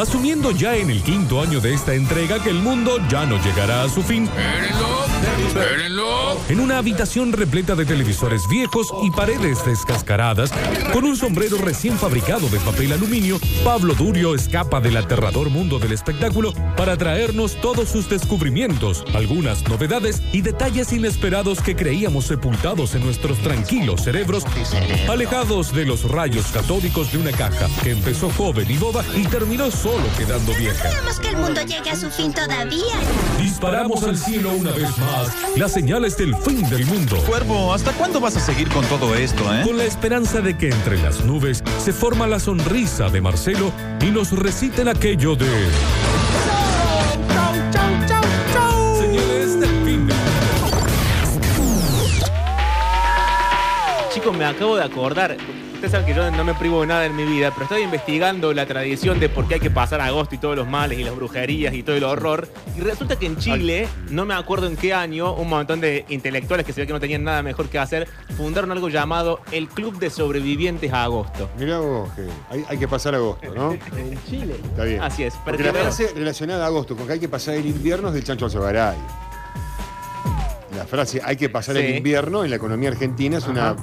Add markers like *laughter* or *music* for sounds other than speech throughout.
asumiendo ya en el quinto año de esta entrega que el mundo ya no llegará a su fin. En una habitación repleta de televisores viejos y paredes descascaradas, con un sombrero recién fabricado de papel aluminio, Pablo Durio escapa del aterrador mundo del espectáculo para traernos todos sus descubrimientos, algunas novedades y detalles inesperados que creíamos sepultados en nuestros tranquilos cerebros, alejados de los rayos catódicos de una caja que empezó joven y boba y terminó solo quedando vieja. Esperamos que el mundo llegue a su fin todavía. Disparamos al cielo una vez más las señales del fin del mundo. Cuervo, ¿hasta cuándo vas a seguir con todo esto, eh? Con la esperanza de que entre las nubes se forma la sonrisa de Marcelo y nos reciten aquello de. Señales del fin del Chicos, me acabo de acordar. Ustedes saben que yo no me privo de nada en mi vida, pero estoy investigando la tradición de por qué hay que pasar agosto y todos los males y las brujerías y todo el horror. Y resulta que en Chile, no me acuerdo en qué año, un montón de intelectuales que se ve que no tenían nada mejor que hacer, fundaron algo llamado el Club de Sobrevivientes a Agosto. Mirá vos, que hay, hay que pasar agosto, ¿no? *laughs* En Chile. Está bien. Así es. Porque la frase relacionada a agosto con que hay que pasar el invierno es del Chancho Alzogaray. La frase hay que pasar Sí. el invierno en la economía argentina es una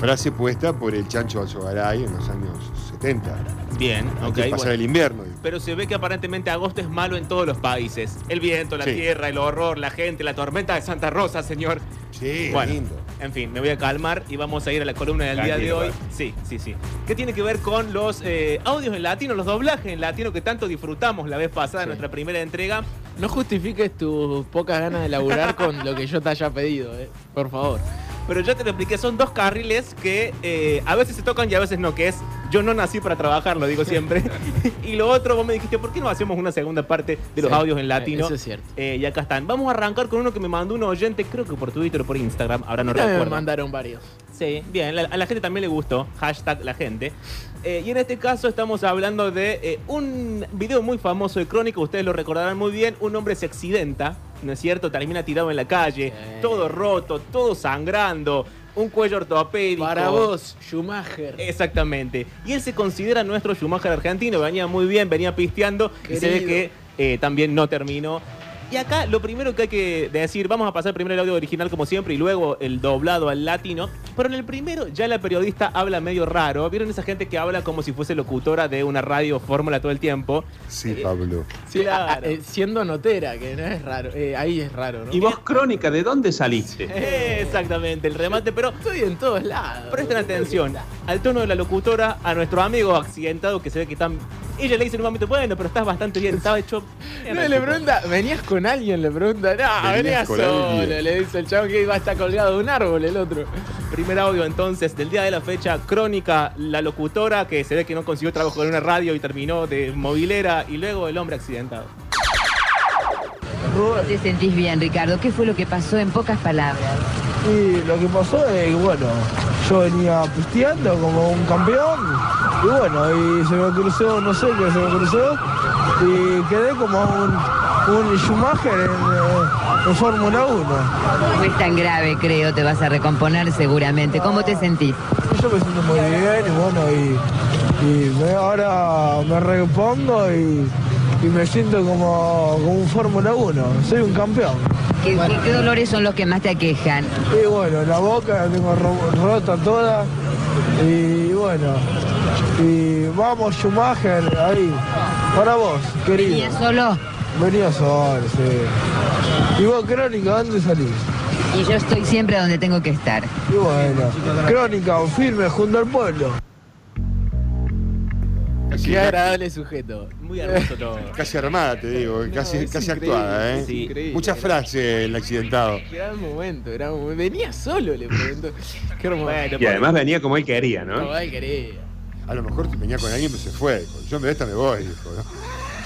frase puesta por el Chancho Alzogaray en los años 70. Bien, ok. que pasar bueno. el invierno. Pero se ve que aparentemente agosto es malo en todos los países. El viento, la Sí. tierra, el horror, la gente, la tormenta de Santa Rosa, señor. Sí, Bueno, lindo. en fin, me voy a calmar y vamos a ir a la columna del día de hoy. Sí, sí, sí. ¿Qué tiene que ver con los eh, audios en latino, los doblajes en latino que tanto disfrutamos la vez pasada en nuestra primera entrega? No justifiques tus pocas ganas de laburar con lo que yo te haya pedido, eh. Por favor. Pero ya te lo expliqué, son dos carriles que eh, a veces se tocan y a veces no, que es yo no nací para trabajar, lo digo siempre. *laughs* *laughs* y lo otro, vos me dijiste, ¿por qué no hacemos una segunda parte de los Sí, audios en latino? Eso es cierto. Eh, y acá están. Vamos a arrancar con uno que me mandó un oyente, creo que por Twitter o por Instagram, ahora no También me recuerdo. mandaron varios. Sí, bien, la- a la gente también le gustó, hashtag la gente. Eh, y en este caso estamos hablando de eh, un video muy famoso de Crónica, ustedes lo recordarán muy bien, un hombre se accidenta, ¿no es cierto? Termina tirado en la calle, Sí. todo roto, todo sangrando, un cuello ortopédico. Para vos, Schumacher. Exactamente. Y él se considera nuestro Schumacher argentino, venía muy bien, venía pisteando y se ve que eh, también no terminó. Y acá lo primero que hay que decir, vamos a pasar primero el audio original como siempre y luego el doblado al latino. Pero en el primero ya la periodista habla medio raro. ¿Vieron esa gente que habla como si fuese locutora de una radio fórmula todo el tiempo? Sí, Pablo. Sí, Claro. a- eh, siendo notera, que no es raro. Eh, ahí es raro, ¿no? ¿Y vos, Crónica, de dónde saliste? Eh, Exactamente, el remate, pero Estoy en todos lados. Presten atención al tono de la locutora, a nuestro amigo accidentado que se ve que están. Ella le dice en un momento, bueno, pero estás bastante bien, estaba hecho. No, le pregunta, ¿venías con alguien? Le pregunta, no, Venías solo. alguien. Le dice el chavo que iba a estar colgado de un árbol el otro. Primer audio entonces del día de la fecha, crónica, la locutora que se ve que no consiguió trabajo en una radio y terminó de movilera y luego el hombre accidentado. ¿Cómo te sentís bien, Ricardo? ¿Qué fue lo que pasó en pocas palabras? Y lo que pasó es que, bueno, yo venía pisteando como un campeón y bueno, y se me cruzó, no sé qué se me cruzó y quedé como un, un Schumacher en, eh, en Fórmula 1. No es tan grave, creo, te vas a recomponer seguramente. ¿Cómo te sentís? Yo me siento muy bien y bueno, y, y me- ahora me repongo y, y me siento como, como un Fórmula 1, soy un campeón. ¿Qué, dolores son los que más te aquejan? Y bueno, la boca la tengo ro- rota toda. Y bueno, y vamos Schumacher ahí. Para vos, querido. ¿Venías solo? Venía solo, sí. Y vos, Crónica, ¿dónde salís? Y yo estoy siempre donde tengo que estar. Y bueno, Crónica, firme junto al pueblo. Casi, Qué agradable sujeto. Muy hermoso todo. *laughs* casi armada, te digo, casi, actuada, ¿eh? es increíble. Mucha frase el accidentado. Gran momento, gran momento. Venía solo, le pregunto. Qué hermoso. Bueno, Y además venía como él quería, No, ¿no? ay, quería. A lo mejor venía con alguien, pero se fue. Yo de esta me voy, dijo. ¿no?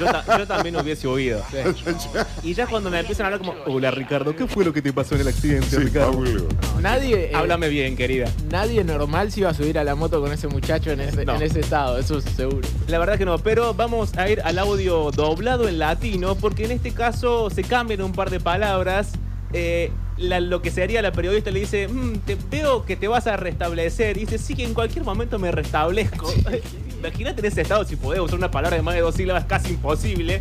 Yo, ta- yo también hubiese huido. *laughs* Y ya cuando me empiezan a hablar como, hola Ricardo, ¿qué fue lo que te pasó en el accidente, Sí, Ricardo? Pablo. Nadie, eh, Háblame bien, querida. nadie normal se iba a subir a la moto con ese muchacho en ese, No. en ese estado, eso es seguro. La verdad que no, pero vamos a ir al audio doblado en latino, porque en este caso se cambian un par de palabras. Eh, la- lo que sería la periodista le dice, "Mm, te veo que te vas a restablecer. Y dice, sí, que en cualquier momento me restablezco. *laughs* imagínate en ese estado si podés usar una palabra de más de dos sílabas, casi imposible.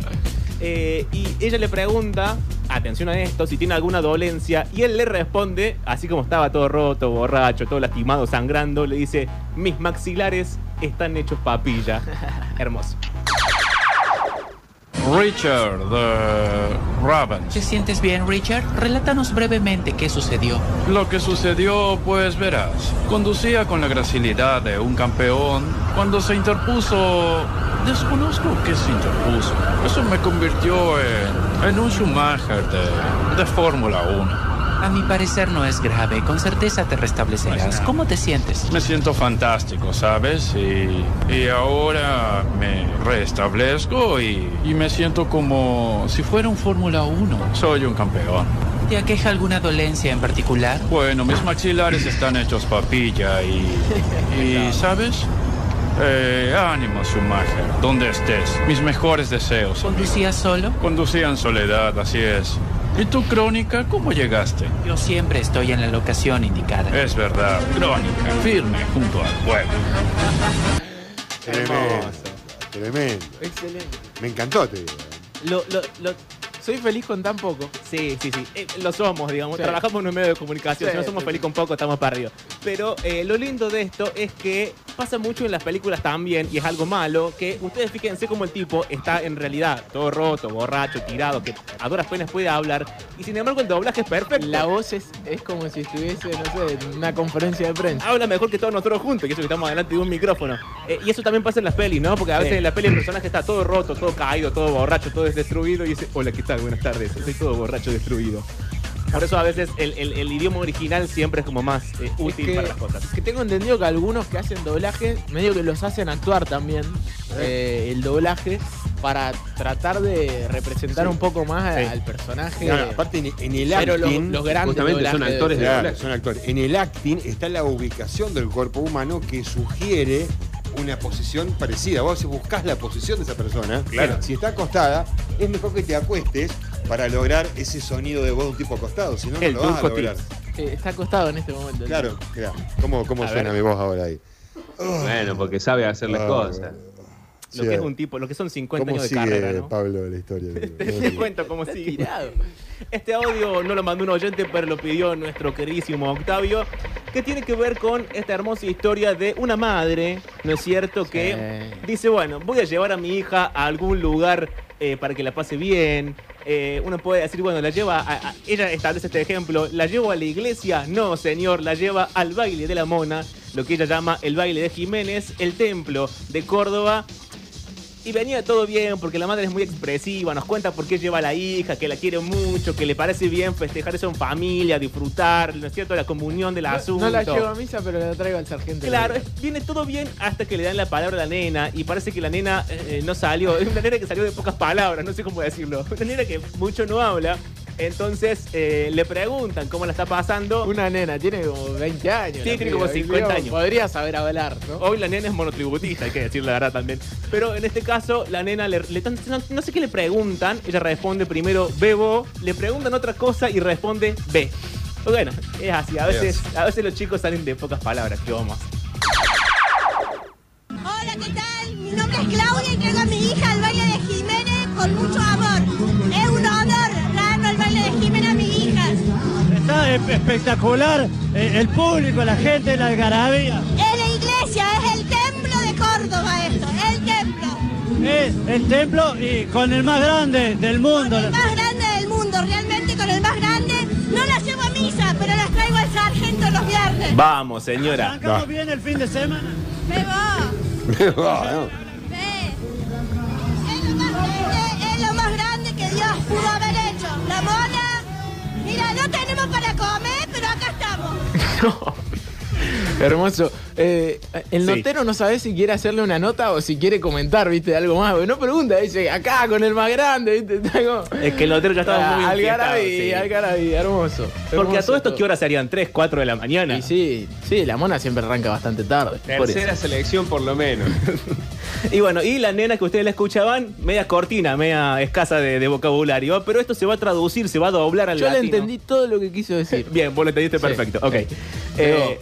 Eh, y ella le pregunta, atención a esto, si tiene alguna dolencia. Y él le responde, así como estaba todo roto, borracho, todo lastimado, sangrando, le dice, mis maxilares están hechos papilla. *laughs* Hermoso. Richard de Raven. ¿Te sientes bien, Richard? Relátanos brevemente qué sucedió. Lo que sucedió, pues verás. Conducía con la gracilidad de un campeón cuando se interpuso... Desconozco qué se interpuso. Eso me convirtió en, en un Schumacher de, de Fórmula 1. A mi parecer no es grave. Con certeza te restablecerás. ¿Cómo te sientes? Me siento fantástico, ¿sabes? Y, y ahora me restablezco y, y me siento como si fuera un Fórmula 1. Soy un campeón. ¿Te aqueja alguna dolencia en particular? Bueno, mis maxilares están hechos papilla y... *laughs* y ¿sabes? Eh, ánimo, Schumacher, donde estés. Mis mejores deseos. ¿Conducías solo? Conducía en soledad, así es. ¿Y tu crónica, cómo llegaste? Yo siempre estoy en la locación indicada. Es verdad, crónica, firme junto al pueblo. Tremendo. Tremendo. Excelente. Me encantó, te digo. Lo, lo, lo- soy feliz con tan poco. Sí, sí, sí. Eh, lo somos, digamos. Sí. Trabajamos en un medio de comunicación. Sí, si no somos sí, felices sí. con poco, estamos perdidos. Pero eh, lo lindo de esto es que pasa mucho en las películas también, y es algo malo, que ustedes fíjense cómo el tipo está en realidad todo roto, borracho, tirado, que a duras penas puede hablar, y sin embargo el doblaje es perfecto. La voz es, es como si estuviese, no sé, en una conferencia de prensa. Habla mejor que todos nosotros juntos, que eso que estamos delante de un micrófono. Eh, y eso también pasa en las pelis, ¿no? Porque a veces Sí. en la peli el personaje está todo roto, todo caído, todo borracho, todo destruido y dice, hola, ¿qué tal? Buenas tardes, estoy todo borracho, destruido. Por eso a veces el, el- el idioma original siempre es como más eh, útil que- para las cosas. Que tengo entendido que algunos que hacen doblaje, medio que los hacen actuar también, eh, el doblaje, para tratar de representar Sí. un poco más Sí. al personaje. Claro, aparte en, en el Pero los- acting, los grandes justamente son actores de Claro, doblaje. son actores. En el acting está la ubicación del cuerpo humano que sugiere una posición parecida. Vos si buscás la posición de esa persona, Claro. si está acostada, es mejor que te acuestes para lograr ese sonido de voz de un tipo acostado, si no, no lo vas a lograr. Eh, está acostado en este momento. Claro, claro. ¿Cómo, cómo suena ver. mi voz ahora ahí? Bueno, porque sabe hacer las Ah, cosas. Lo que es un tipo, lo que son 50 ¿Cómo años de sigue carrera, ¿no? Pablo la historia? *laughs* Te cuento cómo sigue. Tirado. Este audio no lo mandó un oyente, pero lo pidió nuestro queridísimo Octavio, que tiene que ver con esta hermosa historia de una madre, ¿no es cierto? Que Sí. dice, bueno, voy a llevar a mi hija a algún lugar eh, para que la pase bien. Eh, uno puede decir, bueno, la lleva, a- a- ella establece este ejemplo, ¿la llevo a la iglesia? No, señor, la lleva al baile de la mona, lo que ella llama el baile de Jiménez, el templo de Córdoba. Y venía todo bien porque la madre es muy expresiva, nos cuenta por qué lleva a la hija, que la quiere mucho, que le parece bien festejar eso en familia, disfrutar, ¿no es cierto?, la comunión del No, asunto. no la llevo a misa, pero la traigo al sargento. Claro, es- viene todo bien hasta que le dan la palabra a la nena y parece que la nena eh, no salió, es una nena que salió de pocas palabras, no sé cómo decirlo, una nena que mucho no habla, entonces eh, le preguntan cómo la está pasando. Una nena, tiene como 20 años. Sí, tiene como 50 digo, años. Podría saber hablar, ¿no? Hoy la nena es monotributista, hay que decir la verdad también. Pero en este caso, la nena le, le no, no sé qué le preguntan. Ella responde primero bebo, le preguntan otra cosa y responde B. Bueno, es así. A veces, a veces los chicos salen de pocas palabras. ¿Qué vamos? a hacer? Hola, ¿qué tal? Mi nombre es Claudia y traigo a mi hija al baile de Jiménez con mucho amor. Está espectacular eh, el público, la gente, la algarabía. Es la iglesia, es el templo de Córdoba esto, el templo. Es el templo y con el más grande del mundo. El más grande del mundo, realmente con el más grande. No las llevo a misa, pero las traigo al sargento los viernes. Vamos, señora. Arrancamos bien el fin de semana. No. ve. Es lo más grande, es lo más grande que Dios pudo haber hecho. La mona, mira, no tenemos para comer, pero acá *laughs* estamos. Hermoso. Eh, el Sí. notero no sabe si quiere hacerle una nota o si quiere comentar, ¿viste? Algo más. porque No pregunta, dice, acá con el más grande, ¿viste? Como- Es que el hotel ya estaba muy Algarabí, sí. Algarabí, hermoso. Porque a todo esto, ¿qué horas serían? ¿3, 4 de la mañana? Y sí, sí, la mona siempre arranca bastante tarde. por. Tercera selección por lo menos. *laughs* Y bueno, y la nena que ustedes la escuchaban, media cortina, media escasa de, de vocabulario, pero esto se va a traducir, se va a doblar al Yo le latino. entendí todo lo que quiso decir. *laughs* Bien, vos lo entendiste Sí, perfecto. Ok. Eh,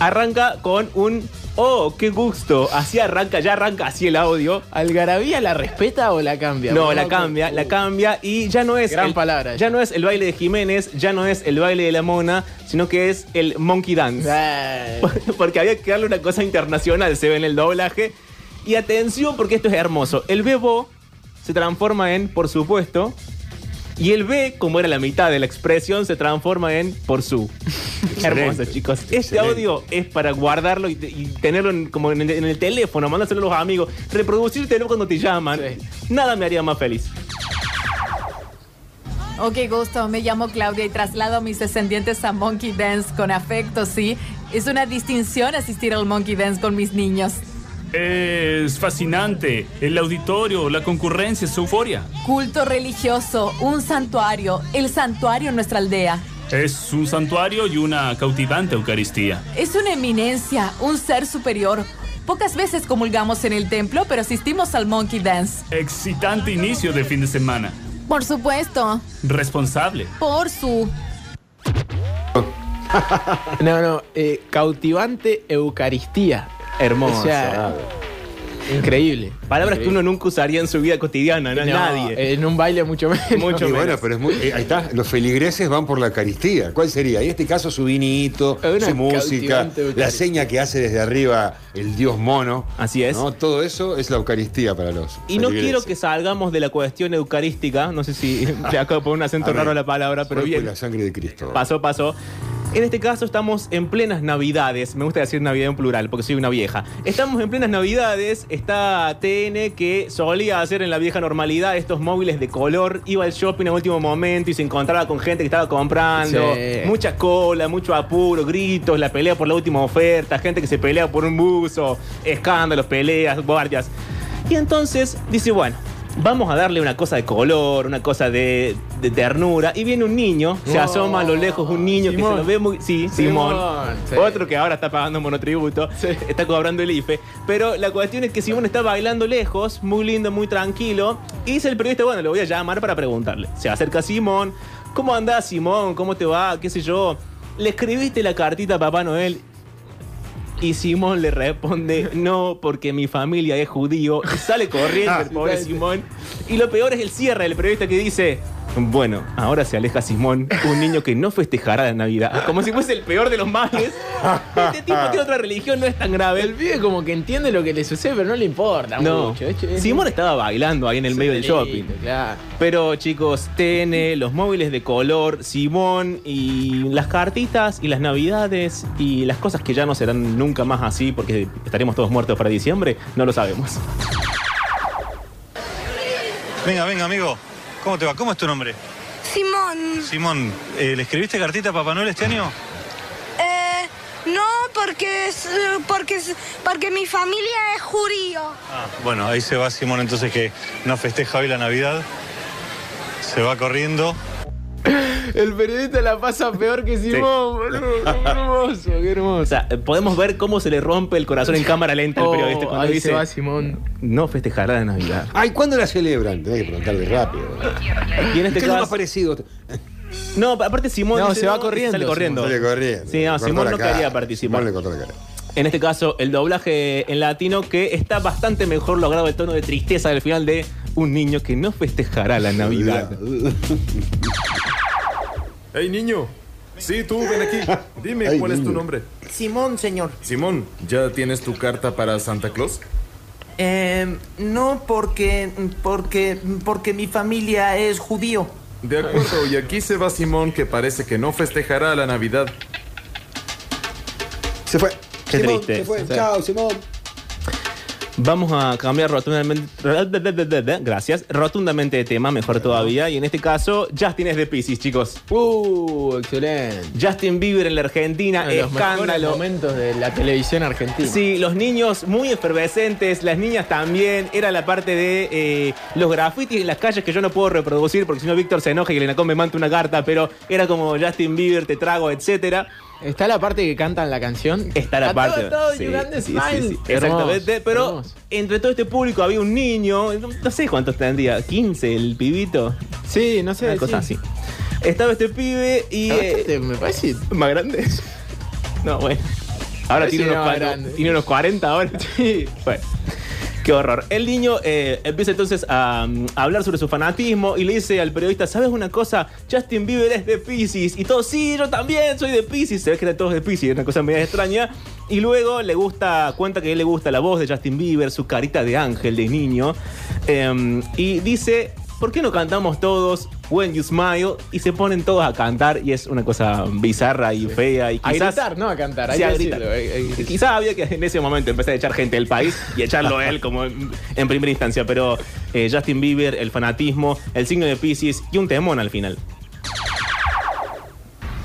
Arranca con un oh, qué gusto. Así arranca, ya arranca así el audio. ¿Algarabía la respeta o la cambia? No, la cambia, la cambia y ya no es Gran el, palabra. Ya no es el baile de Jiménez, ya no es el baile de la mona, sino que es el monkey dance. *laughs* Porque había que darle una cosa internacional, se ve en el doblaje. Y atención, porque esto es hermoso. El bebo se transforma en, por supuesto, y el B, como era la mitad de la expresión, se transforma en por su. Hermoso, chicos. Este Excelente. audio es para guardarlo y, y tenerlo en- como en el, en el teléfono, mandárselo a los amigos, reproducírtelo cuando te llaman. Nada me haría más feliz. Ok, gusto. Me llamo Claudia y traslado a mis descendientes a Monkey Dance con afecto, sí. Es una distinción asistir al Monkey Dance con mis niños. Es fascinante. El auditorio, la concurrencia, es euforia. Culto religioso, un santuario, el santuario en nuestra aldea. Es un santuario y una cautivante Eucaristía. Es una eminencia, un ser superior. Pocas veces comulgamos en el templo, pero asistimos al Monkey Dance. Excitante inicio de fin de semana. Por supuesto, Responsable. por su... *laughs* No, no, eh, cautivante Eucaristía. Hermoso. O sea, increíble. Palabras que uno nunca usaría en su vida cotidiana, no, No, nadie. En un baile mucho menos. Mucho Y menos. bueno, pero es muy, eh, ahí está, los feligreses van por la Eucaristía. ¿Cuál sería? En este caso su vinito, Una su música, la seña que hace desde arriba el dios mono. Así es. ¿no? Todo eso es la Eucaristía para los Y no quiero que salgamos de la cuestión eucarística, no sé si *laughs* le acabo de poner un acento raro a la palabra, pero bien. la sangre de Cristo. Pasó, pasó. En este caso estamos en plenas navidades. Me gusta decir navidad en plural porque soy una vieja. Estamos en plenas navidades. Está TN que solía hacer en la vieja normalidad estos móviles de color. Iba al shopping a último momento y se encontraba con gente que estaba comprando. Sí. Mucha cola, mucho apuro, gritos, la pelea por la última oferta, gente que se pelea por un buzo, escándalos, peleas, guardias. Y entonces dice, bueno, vamos a darle una cosa de color, una cosa de, de ternura. Y viene un niño, se asoma a lo lejos un niño que se lo ve muy... Sí, Simón. Simón, sí. Otro que ahora está pagando monotributo, está cobrando el IFE. Pero la cuestión es que Simón está bailando lejos, muy lindo, muy tranquilo. Y dice el periodista, bueno, le voy a llamar para preguntarle. Se acerca Simón. ¿Cómo andás, Simón? ¿Cómo te va? ¿Qué sé yo? ¿Le escribiste la cartita a Papá Noel? Y Simón le responde, no, porque mi familia es judío. Y sale corriendo el pobre Simón. Y lo peor es el cierre del periodista que dice, bueno, ahora se aleja Simón, un niño que no festejará la Navidad. Como si fuese el peor de los males. Este tipo tiene otra religión, no es tan grave. El pibe como que entiende lo que le sucede, pero no le importa No, mucho. Es- es- Simón estaba bailando ahí en el medio del shopping. Claro. Pero chicos, TN, los móviles de color, Simón y las cartitas y las navidades y las cosas que ya no serán nunca más así porque estaremos todos muertos para diciembre, no lo sabemos. Venga, venga, amigo. ¿Cómo te va? ¿Cómo es tu nombre? Simón, Simón, eh, ¿le escribiste cartita a Papá Noel este año? eh, no porque es, porque es- porque mi familia es judío. Ah, bueno, ahí se va Simón entonces que no festeja hoy la Navidad. Se va corriendo. El periodista la pasa peor que Simón, boludo. *laughs* Qué hermoso, qué hermoso. O sea, podemos ver cómo se le rompe el corazón en cámara lenta al Oh, periodista cuando ahí dice se va Simón. no festejará la Navidad. Ay, ¿cuándo la celebran? Tenés que preguntarle rápido. Y en este ¿Qué es lo más parecido? no, aparte Simón No, dice, se va corriendo, Sale corriendo. Sale corriendo. Sí, no, Cortó Simón no cara. quería participar. Simón le cortó la cara. En este caso, el doblaje en latino que está bastante mejor logrado el tono de tristeza del final de un niño que no festejará la Navidad. *laughs* Hey, niño. Sí, tú, ven aquí. Dime, Ay, ¿cuál es tu nombre? Simón, señor. Simón, ¿ya tienes tu carta para Santa Claus? Eh, no porque, porque, porque mi familia es judío. De acuerdo, y aquí se va Simón que parece que no festejará la Navidad. Se fue. Qué Simón, triste. Se fue. Sí. Chao, Simón. Vamos a cambiar rotundamente, gracias, rotundamente de tema, mejor todavía. Y en este caso, Justin es de Pisces, chicos. Uh, excelente. Justin Bieber en la Argentina, Uno de los momentos de la televisión argentina. Sí, los niños muy efervescentes, las niñas también. Era la parte de eh, los grafitis en las calles que yo no puedo reproducir porque si no Víctor se enoja y el Enacón me manda una carta, pero era como Justin Bieber, te trago, etcétera. Está la parte que cantan la canción. Está la parte. todo, sí, sí, sí, sí, exactamente. Pero hermoso. entre todo este público había un niño, no, sé cuántos tendría, 15 el pibito. Sí, no sé. Una sí. cosa así. Estaba este pibe y. Está eh, bastante, me parece. ¿Más grande? No, bueno. Ahora Sí, tiene, unos no, cuatro- tiene unos 40 ahora. *laughs* Bueno, qué horror. El niño eh, empieza entonces a, mm, a hablar sobre su fanatismo y le dice al periodista, ¿sabes una cosa? Justin Bieber es de Pisces. Y todos, sí, yo también soy de Pisces. Se ve que eran todos de Pisces, una cosa media extraña. Y luego le gusta, cuenta que a él le gusta la voz de Justin Bieber, su carita de ángel, de niño. Em, y dice, ¿por qué no cantamos todos When You Smile? Y se ponen todos a cantar y es una cosa bizarra y fea. Y A quizás, gritar, no a cantar. Hay Sí, que a decirlo, hay- hay. Quizás había que en ese momento empezar a echar gente del país y echarlo a él como en, en primera instancia. Pero eh, Justin Bieber, el fanatismo, el signo de Pisces y un temón al final.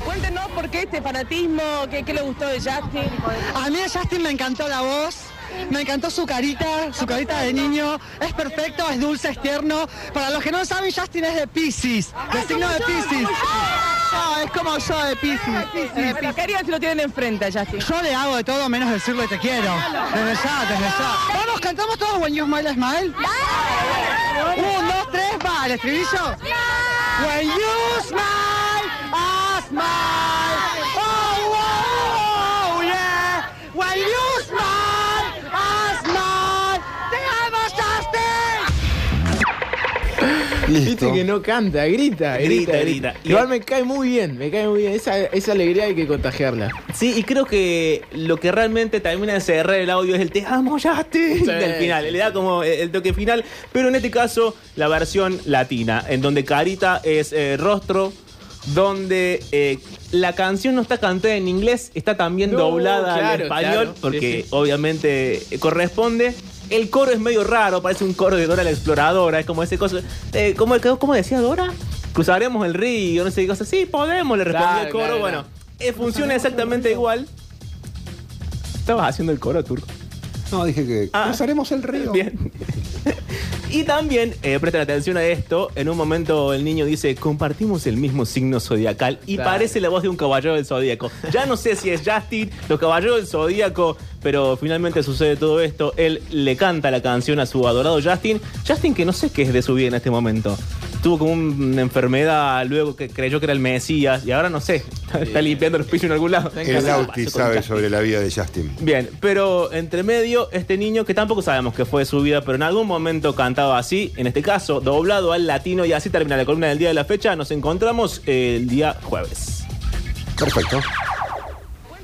Cuéntenos por qué este fanatismo, qué, qué le gustó de Justin. A mí de Justin me encantó la voz. Me encantó su carita, su carita de niño. Es perfecto, es dulce, es tierno. Para los que no saben, Justin es de Pisces, del signo de Pisces. No, es como yo de Pisces. Eh, pero ¿qué harían si lo tienen enfrente Justin? Yo le hago de todo menos decirle te quiero. Desde ya, desde ya. Vamos, cantamos todos When You Smile, Smile. Un, dos, tres, va, el estribillo. When you smile, I smile. Justin. Viste que no canta, grita, grita, Grita, grita. Igual me cae muy bien, me cae muy bien. Esa, esa alegría hay que contagiarla. Sí, y creo que lo que realmente termina de cerrar el audio es el te amo, Justin Sí, del final. sí, Le da como el toque final, pero en este caso la versión latina, en donde Carita es eh, rostro, donde eh, la canción no está cantada en inglés, está también No, doblada al español, claro. porque Sí, sí. obviamente corresponde. El coro es medio raro, parece un coro de Dora la Exploradora, es como ese cosa. Eh, ¿cómo, cómo decía Dora? Cruzaremos el río, no sé qué cosa. Sí, podemos, le respondía Claro, el coro. claro, bueno, eh, funciona exactamente igual. Estabas haciendo el coro, Turco. No, dije que Ah. cruzaremos el *laughs* río. Bien. Y también, eh, presten atención a esto, en un momento el niño dice, compartimos el mismo signo zodiacal y Claro. parece la voz de un caballero del zodíaco. Ya no sé si es Justin, los caballeros del zodíaco, pero finalmente sucede todo esto. Él le canta la canción a su adorado Justin. Justin que no sé qué es de su vida en este momento. Tuvo como un- una enfermedad, luego que creyó que era el Mesías y ahora no sé, *laughs* está, limpiando los pisos en algún lado. El Lauti sabe sobre la vida de Justin. Bien, pero entre medio, este niño que tampoco sabemos qué fue de su vida, pero en algún momento cantaba así, en este caso, doblado al latino, y así termina la columna del día de la fecha. Nos encontramos el día jueves. Perfecto.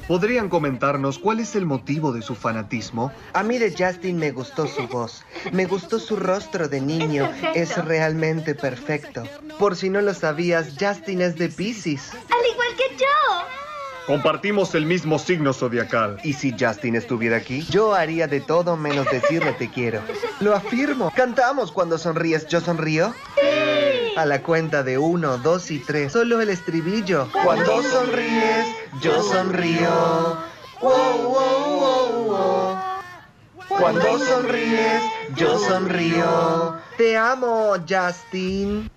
¿Podrían comentarnos cuál es el motivo de su fanatismo? A mí de Justin me gustó su voz, me gustó su rostro de niño, es realmente perfecto. Por si no lo sabías, Justin es de Pisces. Al igual que yo. Compartimos el mismo signo zodiacal. ¿Y si Justin estuviera aquí? Yo haría de todo menos decirle te quiero. Lo afirmo. ¿Cantamos cuando sonríes yo sonrío? A la cuenta de uno, dos y tres. Solo el estribillo. Cuando sonríes, yo sonrío. Cuando sonríes, yo sonrío. Te amo, Justin.